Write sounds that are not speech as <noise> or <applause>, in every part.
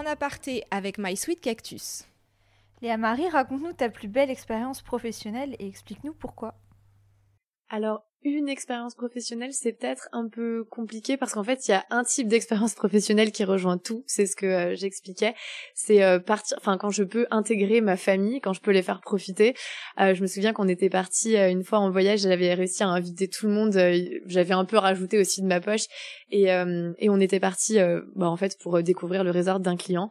aparté avec My Sweet Cactus. Léa Marie, raconte-nous ta plus belle expérience professionnelle et explique-nous pourquoi. Alors, une expérience professionnelle, c'est peut-être un peu compliqué parce qu'en fait, il y a un type d'expérience professionnelle qui rejoint tout. C'est ce que euh, j'expliquais. C'est euh, partir, enfin, quand je peux intégrer ma famille, quand je peux les faire profiter. Euh, je me souviens qu'on était parti une fois en voyage, j'avais réussi à inviter tout le monde. j'avais un peu rajouté aussi de ma poche et, et on était parti, bah, en fait, pour découvrir le resort d'un client.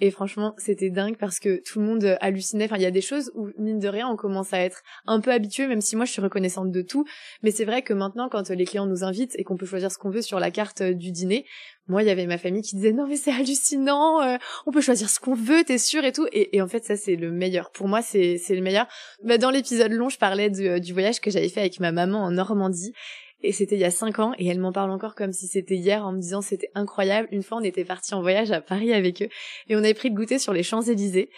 Et franchement, c'était dingue parce que tout le monde euh, hallucinait. Enfin, il y a des choses où, mine de rien, on commence à être un peu habitué, même si moi, je suis reconnaissante de tout. Mais c'est vrai que maintenant, quand les clients nous invitent et qu'on peut choisir ce qu'on veut sur la carte euh, du dîner, moi, il y avait ma famille qui disait non, mais c'est hallucinant, euh, on peut choisir ce qu'on veut, t'es sûr et tout. Et, en fait, ça, c'est le meilleur. Pour moi, c'est le meilleur. Bah, dans l'épisode long, je parlais du voyage que j'avais fait avec ma maman en Normandie. Et c'était il y a cinq ans et elle m'en parle encore comme si c'était hier en me disant c'était incroyable. Une fois on était parti en voyage à Paris avec eux et on avait pris le goûter sur les Champs-Élysées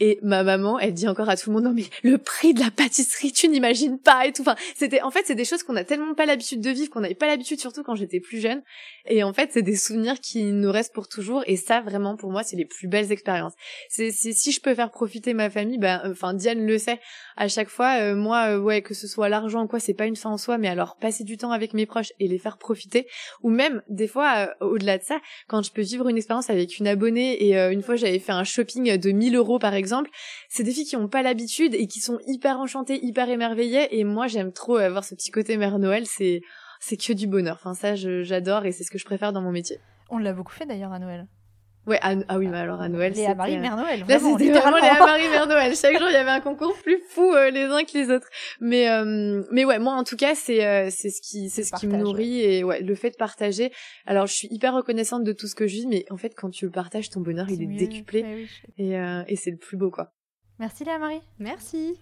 et ma maman, elle dit encore à tout le monde, non mais le prix de la pâtisserie, tu n'imagines pas et tout. Enfin, c'était, en fait, c'est des choses qu'on a tellement pas l'habitude de vivre, qu'on n'avait pas l'habitude, surtout quand j'étais plus jeune. Et en fait, c'est des souvenirs qui nous restent pour toujours. Et ça, vraiment, pour moi, c'est les plus belles expériences. C'est, si je peux faire profiter ma famille, ben, enfin, Diane le sait. À chaque fois, euh, moi, euh, ouais, que ce soit l'argent ou quoi, c'est pas une fin en soi, mais alors passer du temps avec mes proches et les faire profiter. Ou même, des fois, euh, au-delà de ça, quand je peux vivre une expérience avec une abonnée et une fois j'avais fait un shopping de 1000 euros par exemple c'est des filles qui ont pas l'habitude et qui sont hyper enchantées, hyper émerveillées. Et moi, j'aime trop avoir ce petit côté mère Noël. C'est c'est que du bonheur. Enfin, ça, j'adore et c'est ce que je préfère dans mon métier. On l'a beaucoup fait d'ailleurs à Noël. Ouais, ah oui, mais alors à Noël, Léa Marie Mère Noël. Là, c'était vraiment Léa Marie Mère <laughs> Noël. Chaque jour, il y avait un concours plus fou euh, les uns que les autres. Mais euh, mais ouais, moi en tout cas, c'est euh, c'est ce qui c'est ce qui me nourrit et ouais, le fait de partager. Alors, je suis hyper reconnaissante de tout ce que je vis, mais en fait, quand tu le partages, ton bonheur, il est décuplé et et c'est le plus beau quoi. Merci Léa Marie. Merci.